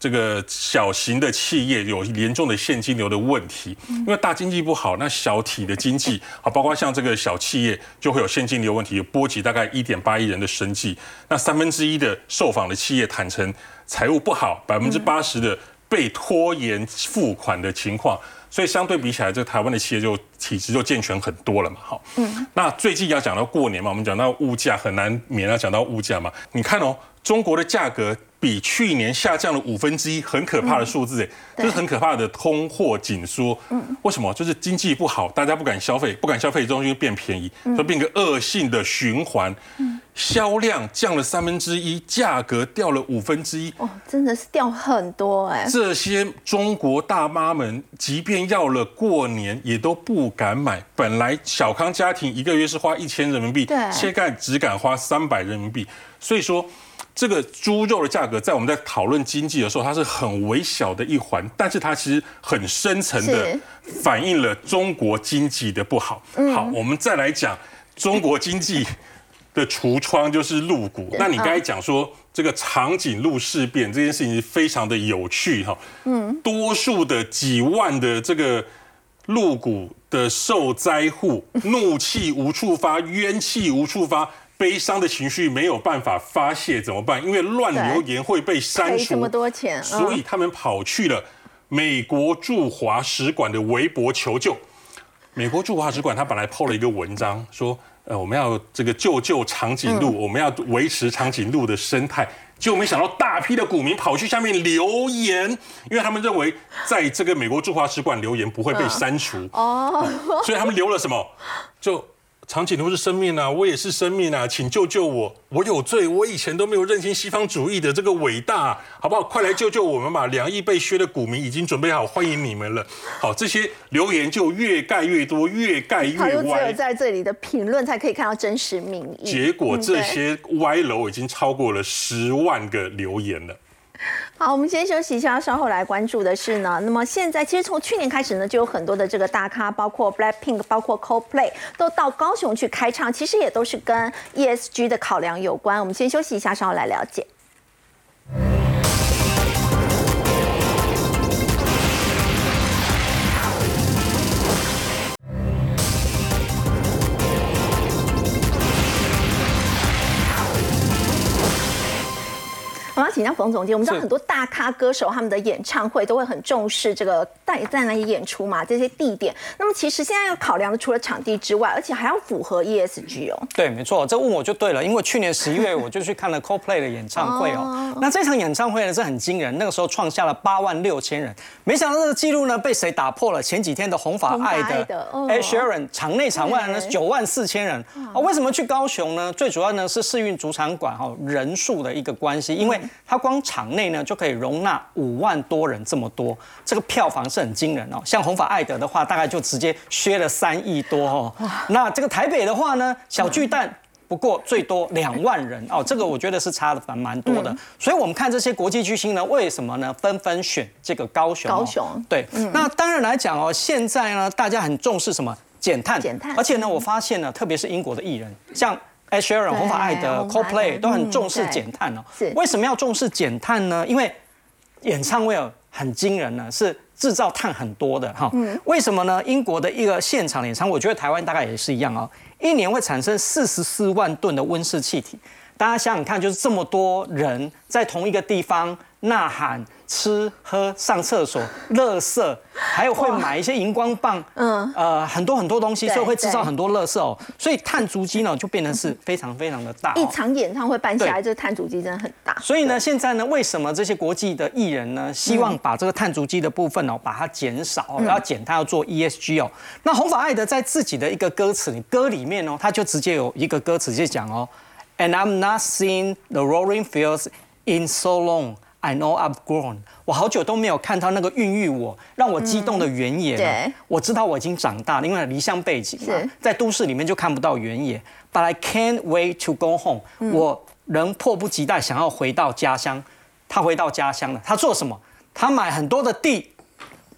这个小型的企业有严重的现金流的问题，因为大经济不好，那小体的经济啊，包括像这个小企业就会有现金流问题，波及大概一点八亿人的生计。那三分之一的受访的企业坦诚财务不好，百分之八十的被拖延付款的情况，所以相对比起来，这个台湾的企业就体质就健全很多了嘛。好，嗯，那最近要讲到过年嘛，我们讲到物价很难免要讲到物价嘛。你看哦，中国的价格。比去年下降了五分之一，很可怕的数字哎，这是很可怕的通货紧缩。嗯，为什么？就是经济不好，大家不敢消费，不敢消费，东西变便宜，就变个恶性的循环。嗯，销量降了三分之一，价格掉了五分之一。哦，真的是掉很多哎。这些中国大妈们，即便要了过年，也都不敢买。本来小康家庭一个月是花一千人民币，对，现在只敢花三百人民币。所以说。这个猪肉的价格，在我们在讨论经济的时候，它是很微小的一环，但是它其实很深层的反映了中国经济的不好。好，我们再来讲中国经济的橱窗，就是入股。那你刚才讲说这个长颈鹿事变这件事情非常的有趣哈。嗯，多数的几万的这个入股的受灾户，怒气无处发，冤气无处发。悲伤的情绪没有办法发泄怎么办？因为乱留言会被删除，这么多钱，所以他们跑去了美国驻华使馆的微博求救。美国驻华使馆他本来 PO 了一个文章，说呃我们要这个救救长颈鹿，我们要维持长颈鹿的生态，结果没想到大批的股民跑去下面留言，因为他们认为在这个美国驻华使馆留言不会被删除哦，所以他们留了什么就。长颈鹿是生命啊，我也是生命啊，请救救我，我有罪，我以前都没有认清西方主义的这个伟大，好不好？快来救救我们吧！两亿被削的股民已经准备好欢迎你们了。好，这些留言就越盖越多，越盖越歪。只有在这里的评论才可以看到真实民意。结果这些歪楼已经超过了十万个留言了。好，我们先休息一下，稍后来关注的是呢。那么现在其实从去年开始呢，就有很多的这个大咖，包括 Blackpink，包括 Coldplay，都到高雄去开唱，其实也都是跟 ESG 的考量有关。我们先休息一下，稍后来了解。请教冯总监，我们知道很多大咖歌手他们的演唱会都会很重视这个在在哪里演出嘛，这些地点。那么其实现在要考量的，除了场地之外，而且还要符合 ESG 哦。对，没错，这问我就对了，因为去年十一月我就去看了 Coldplay 的演唱会哦哦。那这场演唱会呢是很惊人，那个时候创下了八万六千人，没想到这个记录呢被谁打破了？前几天的红发爱的爱的哦 Ed Sheeran 场内场外呢九万四千人啊。为什么去高雄呢？最主要呢是世运主场馆哈人数的一个关系，因为它光场内呢就可以容纳五万多人这么多，这个票房是很惊人哦。像红发艾德的话，大概就直接削了三亿多哦。那这个台北的话呢，小巨蛋。不过最多两万人哦，这个我觉得是差的蛮蛮多的。所以我们看这些国际巨星呢，为什么呢？纷纷选这个高雄哦、高雄对，那当然来讲哦，现在呢，大家很重视什么减碳，减碳而且呢，我发现呢，特别是英国的艺人，像 Ed Sheeran、对红发爱德、红发爱德 Coldplay 都很重视减碳哦。是为什么要重视减碳呢？因为演唱会哦很惊人呢，是制造碳很多的哈。为什么呢？英国的一个现场演唱会，我觉得台湾大概也是一样哦，一年会产生四十四万吨的温室气体。大家想想看，就是这么多人在同一个地方呐喊、吃喝、上厕所、垃圾，还有会买一些荧光棒，嗯，呃，很多很多东西，对所以会制造很多垃圾哦。所以碳足迹呢，就变得是非常非常的大、哦。一场演唱会办下来，对这个碳足迹真的很大。所以呢，现在呢，为什么这些国际的艺人呢，希望把这个碳足迹的部分哦，把它减少哦，要减它，要做 ESG 哦。那红发爱德在自己的一个歌词里，歌里面哦，他就直接有一个歌词就讲哦，And I'm not seeing the rolling fields in so long. I know I've grown。我好久都没有看到那个孕育我、让我激动的原野了。对我知道我已经长大了，因为离乡背景嘛，在都市里面就看不到原野。But I can't wait to go home、我仍迫不及待想要回到家乡。他回到家乡了，他做什么？他买很多的地，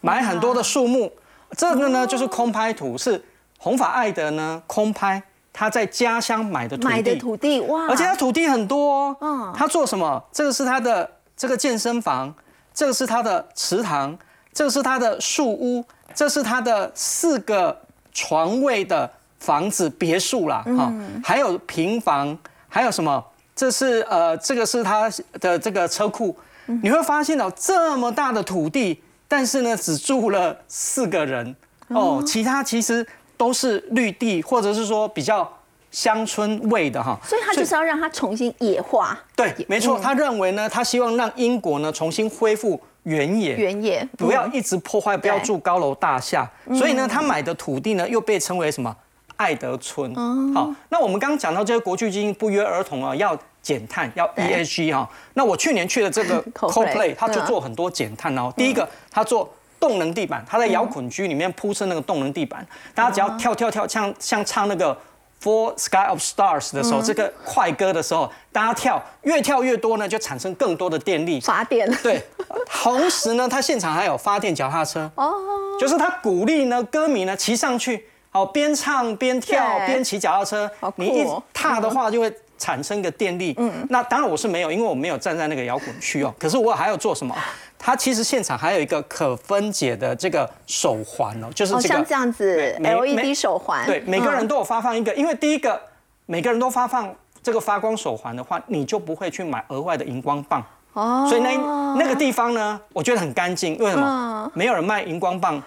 买很多的树木。这个呢，就是空拍图，是红发爱德呢空拍他在家乡买的土地。买的土地哇，而且他土地很多哦。嗯他做什么？这个是他的这个健身房，这个是他的池塘，这个是他的树屋，这是他的四个床位的房子别墅啦，哈、还有平房，还有什么？这是呃，这个是他的这个车库。你会发现哦，这么大的土地，但是呢，只住了四个人。哦，其他其实都是绿地，或者是说比较乡村味的哈。所以他就是要让它重新野化，对，没错，他认为呢，他希望让英国呢重新恢复原野，原野不要一直破坏，不要住高楼大厦。所以呢，他买的土地呢又被称为什么？爱德村。好，那我们刚刚讲到这些国际基金不约而同啊，要减碳，要 ESG 哈。那我去年去的这个 Coldplay，Coldplay，他就嗯做很多减碳哦。第一个，他做。动能地板，他在摇滚区里面铺设那个动能地板，大家只要跳跳跳，像像唱那个 For Sky of Stars 的时候，这个快歌的时候，大家跳越跳越多呢，就产生更多的电力。发电。对，同时呢，他现场还有发电脚踏车，哦，就是他鼓励呢歌迷呢骑上去，好边唱边跳对边骑脚踏车你一哦踏的话就会产生个电力。嗯，那当然我是没有，因为我没有站在那个摇滚区哦。可是我还要做什么？它其实现场还有一个可分解的这个手环哦，就是哦，这个像这样子 LED 手环，对，每个人嗯都有发放一个，因为第一个每个人都发放这个发光手环的话，你就不会去买额外的荧光棒。哦所以那那个地方呢，我觉得很干净。为什么？没有人卖荧光棒，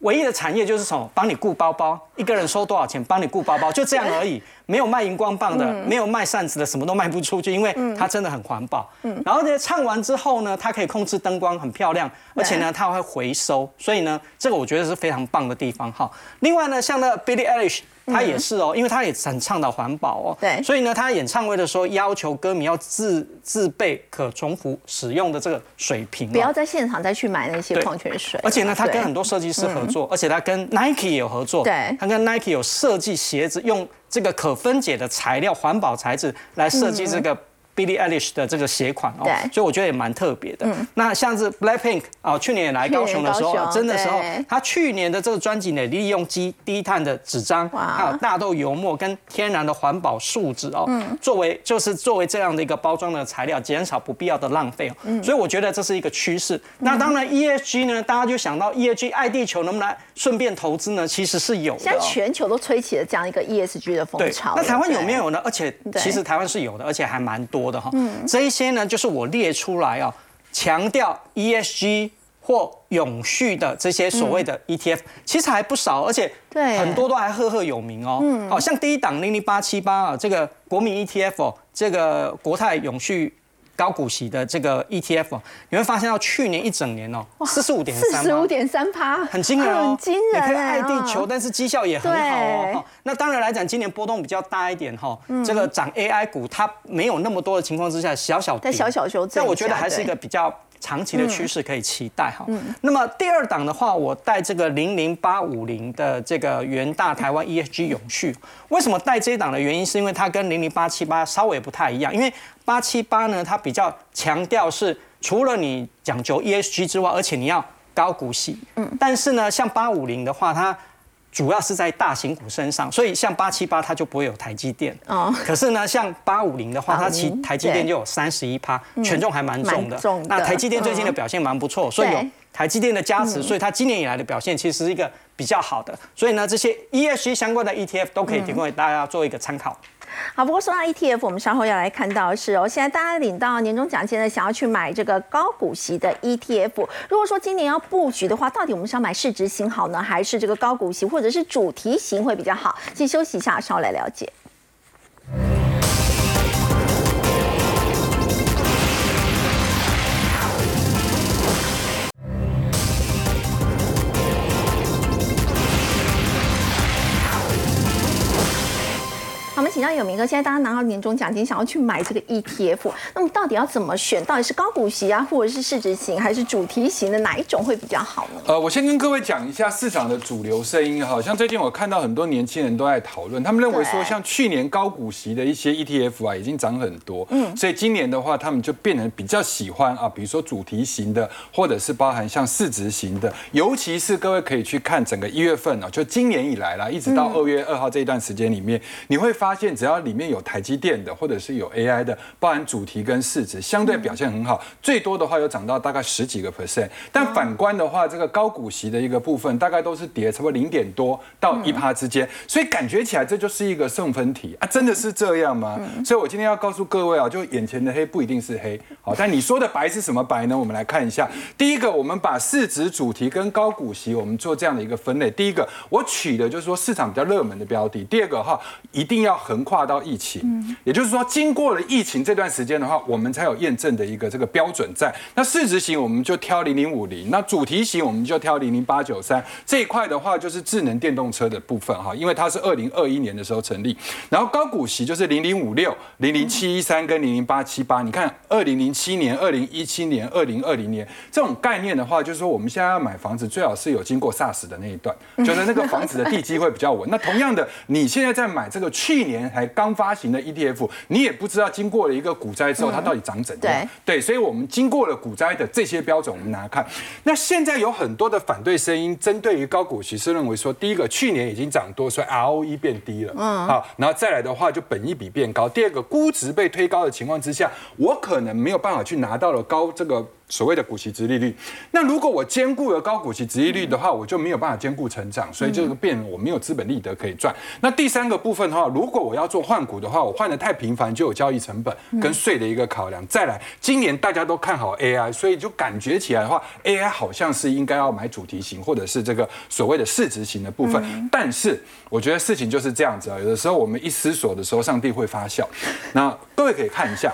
唯一的产业就是什么？帮你雇包包，一个人收多少钱？帮你顾包包，就这样而已。没有卖荧光棒的，没有卖扇子的，什么都卖不出去，因为它真的很环保。然后呢，唱完之后呢，它可以控制灯光，很漂亮，而且呢，它会回收。所以呢，这个我觉得是非常棒的地方哈。另外呢，像那 Billie Eilish。他也是哦，因为他也很倡导环保哦，对所以呢，他演唱会的时候要求歌迷要自自备可重复使用的这个水瓶、哦，不要在现场再去买那些对矿泉水。而且呢，他跟很多设计师合作，而且他跟 Nike 也有合作。对他跟 Nike 有设计鞋子，用这个可分解的材料、环保材质来设计这个 Billie Eilish 的这个鞋款哦对，所以我觉得也蛮特别的。那像是 Blackpink 哦，去年也来高雄的时候真的时候，他去年的这个专辑呢，利用低低碳的纸张，哇还有大豆油墨跟天然的环保树脂哦，嗯作为就是作为这样的一个包装的材料，减少不必要的浪费哦。嗯所以我觉得这是一个趋势。那当然 ESG 呢，大家就想到 ESG 爱地球能不能顺便投资呢？其实是有的、现在哦。全球都吹起了这样一个 ESG 的风潮，那台湾有对没有呢？而且其实台湾是有的，而且还蛮多的哈。这一些呢，就是我列出来啊，强调 ESG 或永续的这些所谓的 ETF，、其实还不少，而且对很多都还赫赫有名哦。嗯，好像第一档零零八七八啊，这个国民 ETF 哦，这个国泰永续。高股息的这个 ETF，哦你会发现到去年一整年哦，四十五点三，四十五点三趴，很惊人哦，很惊人你可以哎。爱地球，嗯但是绩效也很好哦。那当然来讲，今年波动比较大一点哈，这个涨 AI 股它没有那么多的情况之下，小小跌。再小小修正一下但我觉得还是一个比较。长期的趋势可以期待哈。那么第二档的话，我带这个零零八五零的这个元大台湾 ESG 永续，为什么带这一档的原因，是因为它跟零零八七八稍微不太一样，因为八七八呢，它比较强调是除了你讲究 ESG 之外，而且你要高股息。嗯，但是呢，像八五零的话，它主要是在大型股身上，所以像八七八它就不会有台积电。哦可是呢，像八五零的话，它其850台积电就有三十一趴，权重还蛮重的。重的那台积电最近的表现蛮不错，所以有台积电的加持，所以它今年以来的表现其实是一个比较好的。所以呢，这些 ESG 相关的 ETF 都可以提供给大家做一个参考。好，不过说到 ETF，我们稍后要来看到是哦，现在大家领到年终奖金呢，想要去买这个高股息的 ETF。如果说今年要布局的话，到底我们是要买市值型好呢，还是这个高股息，或者是主题型会比较好？先休息一下，稍后来了解。请到有明哥，现在大家拿到年终奖金，想要去买这个 ETF，那么到底要怎么选？到底是高股息啊，或者是市值型，还是主题型的哪一种会比较好呢？呃，我先跟各位讲一下市场的主流声音哈，像最近我看到很多年轻人都在讨论，他们认为说像去年高股息的一些 ETF 啊，已经涨很多，嗯，所以今年的话，他们就变成比较喜欢啊，比如说主题型的，或者是包含像市值型的，尤其是各位可以去看整个一月份啊，就今年以来啦，一直到二月二号这一段时间里面，你会发现只要里面有台积电的，或者是有 AI 的，包含主题跟市值，相对表现很好，最多的话有涨到大概十几个 percent，但反观的话，这个高股息的一个部分，大概都是跌差不多零点多到一趴之间，所以感觉起来这就是一个送分题。啊，真的是这样吗？所以我今天要告诉各位啊，就眼前的黑不一定是黑，好，但你说的白是什么白呢？我们来看一下，第一个，我们把市值主题跟高股息，我们做这样的一个分类。第一个，我取的就是说市场比较热门的标的；第二个哈，一定要横跨到疫情，也就是说，经过了疫情这段时间的话，我们才有验证的一个这个标准在。那市值型我们就挑零零五零，那主题型我们就挑零零八九三这一块的话，就是智能电动车的部分哈，因为它是二零二一年的时候成立。然后高股息就是零零五六、零零七一三跟零零八七八。你看，二零零七年、二零一七年、二零二零年这种概念的话，就是说我们现在要买房子，最好是有经过 SARS 的那一段，觉得那个房子的地基会比较稳。那同样的，你现在在买这个去年还刚发行的 ETF，你也不知道经过了一个股灾之后，它到底涨怎样。对，所以我们经过了股灾的这些标准，我们拿来看。那现在有很多的反对声音，针对于高股息是认为说，第一个去年已经涨多，所以 ROE 变低了，嗯，好，然后再来的话就本益比变高。第二个，估值被推高的情况之下，我可能没有办法去拿到了高这个。所谓的股息值利率，那如果我兼顾了高股息值利率的话，我就没有办法兼顾成长，所以这个变我没有资本利得可以赚。那第三个部分的话，如果我要做换股的话，我换的太频繁就有交易成本跟税的一个考量。再来，今年大家都看好 AI，所以就感觉起来的话，AI 好像是应该要买主题型或者是这个所谓的市值型的部分。但是我觉得事情就是这样子啊，有的时候我们一思索的时候，上帝会发笑。那各位可以看一下。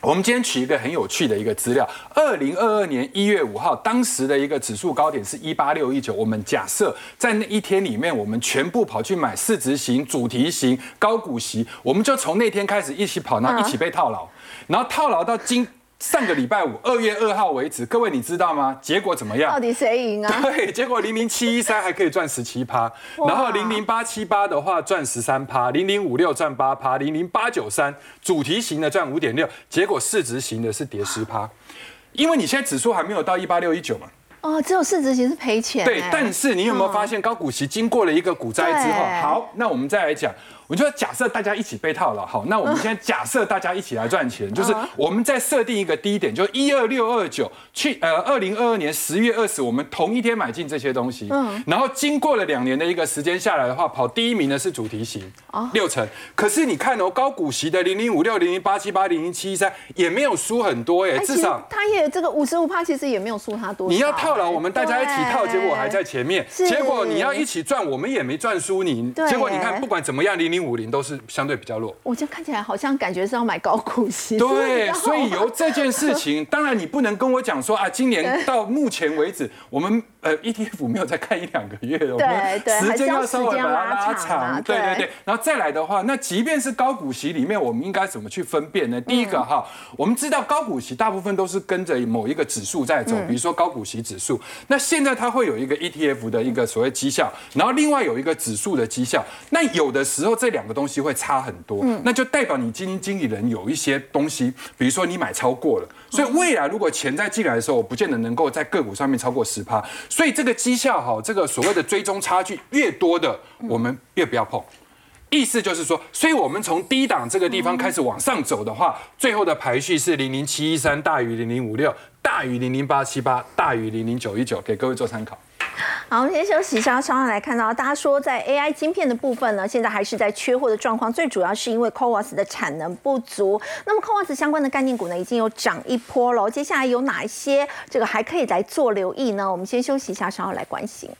我们今天取一个很有趣的一个资料，二零二二年一月五号，当时的一个指数高点是一八六一九。我们假设在那一天里面，我们全部跑去买市值型、主题型、高股息，我们就从那天开始一起跑，然后一起被套牢，然后套牢到今。上个礼拜五二月二号为止，各位你知道吗？结果怎么样到？底谁赢啊？对，结果零零七一三还可以赚十七趴，然后零零八七八的话赚十三趴，零零五六赚八趴，零零八九三主题型的赚五点六，结果市值型的是跌十趴，因为你现在指数还没有到一八六一九嘛。哦，只有市值型是赔钱欸。对，但是你有没有发现高股息经过了一个股灾之后，好，那我们再来讲，我就假设大家一起被套牢，好，那我们现在假设大家一起来赚钱，就是我们再设定一个低点，就一二六二九，去呃二零二二年十月二十，我们同一天买进这些东西，嗯，然后经过了两年的一个时间下来的话，跑第一名的是主题型，六成，可是你看哦，高股息的零零五六、零零八七八、零零七一三也没有输很多耶，哎，至少。他也这个五十五趴，其实也没有输他多。你要套牢，我们大家一起套，结果还在前面。是结果你要一起赚，我们也没赚输你。对结果你看，不管怎么样，零零五零都是相对比较弱。我这样看起来好像感觉是要买高股息。对，所以由这件事情，当然你不能跟我讲说啊，今年 到目前为止，我们呃 ETF 没有再看一两个月了，我们对时间要要稍微把它拉长对对对。然后再来的话，那即便是高股息里面，我们应该怎么去分辨呢？第一个哈，我们知道高股息大部分都是跟着某一个指数在走，比如说高股息指数。那现在它会有一个 ETF 的一个所谓绩效，然后另外有一个指数的绩效。那有的时候这两个东西会差很多，那就代表你基金经理人有一些东西，比如说你买超过了，所以未来如果钱再进来的时候，我不见得能够在个股上面超过十趴。所以这个绩效哈，这个所谓的追踪差距越多的，我们越不要碰。意思就是说，所以我们从低档这个地方开始往上走的话，最后的排序是零零七一三大于零零五六，大于零零八七八，大于零零九一九，给各位做参考。好，我们先休息一下，稍后来看到大家说在 AI 晶片的部分呢，现在还是在缺货的状况，最主要是因为 CoWAS 的产能不足。那么 CoWAS 相关的概念股呢，已经有涨一波了，接下来有哪一些这个还可以来做留意呢？我们先休息一下，稍后来关心。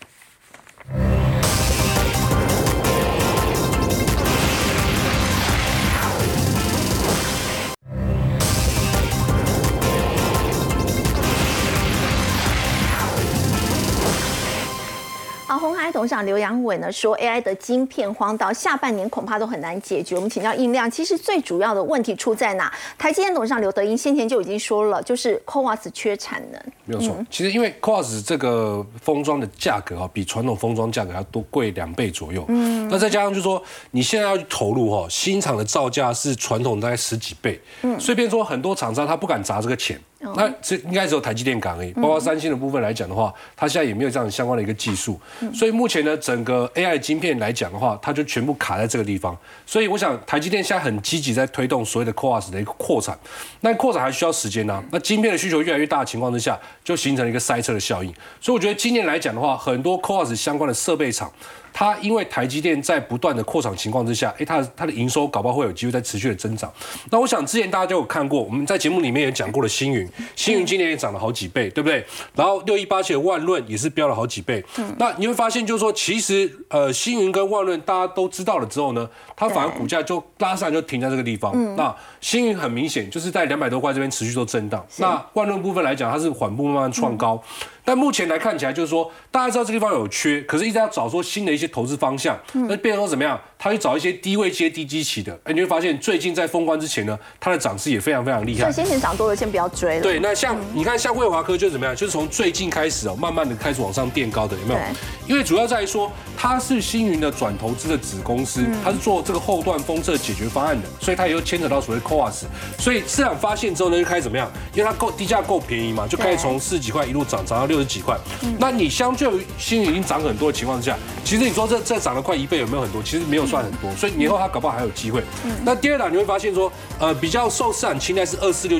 好，红海董事长刘阳伟呢说，AI 的晶片荒到下半年恐怕都很难解决。我们请教印量，其实最主要的问题出在哪？台积电董事长刘德英先前就已经说了，就是 CoWAS 缺产能。没有错，其实因为 c o a s 这个封装的价格啊，比传统封装价格要多贵两倍左右。嗯，那再加上就是说，你现在要去投入哈，新厂的造价是传统大概十几倍。嗯，所以变说很多厂商他不敢砸这个钱。那这应该只有台积电敢而已，包括三星的部分来讲的话，它现在也没有这样相关的一个技术，所以目前呢，整个 AI 的晶片来讲的话，它就全部卡在这个地方。所以我想，台积电现在很积极在推动所谓的 CoWAS 的一个扩产，那扩产还需要时间呢、那晶片的需求越来越大的情况之下，就形成了一个塞车的效应。所以我觉得今年来讲的话，很多 CoWAS 相关的设备厂。它因为台积电在不断的扩厂情况之下，诶，它的它的营收搞不好会有机会在持续的增长。那我想之前大家就有看过，我们在节目里面也讲过了星云，星云今年也涨了好几倍，对不对？然后六一八七的万润也是飙了好几倍。那你会发现就是说，其实呃星云跟万润大家都知道了之后呢，它反而股价就拉上就停在这个地方。那星云很明显就是在两百多块这边持续做震荡。那万润部分来讲，它是缓步慢慢创高。但目前来看起来，就是说，大家知道这个地方有缺，可是一直要找说新的一些投资方向，那变成说怎么样？他去找一些低位接低基期的，哎，你会发现最近在封关之前呢，它的涨势也非常非常厉害所以。先前涨多了，先不要追了。对，那像你看，像惠华科就怎么样？就是从最近开始哦，慢慢的开始往上垫高的，有没有？因为主要在于说，它是星云的转投资的子公司，它是做这个后段封测解决方案的，所以它也就牵扯到所谓 CoWAS。所以市场发现之后呢，就开始怎么样？因为它够低价够便宜嘛，就开始从四十几块一路涨涨到六十几块。那你相较于星云已经涨很多的情况之下，其实你说这这涨了快一倍，有没有很多？其实没有算很多，所以年后它搞不好还有机会。那第二档你会发现说，呃，比较受市场青睐是二四六七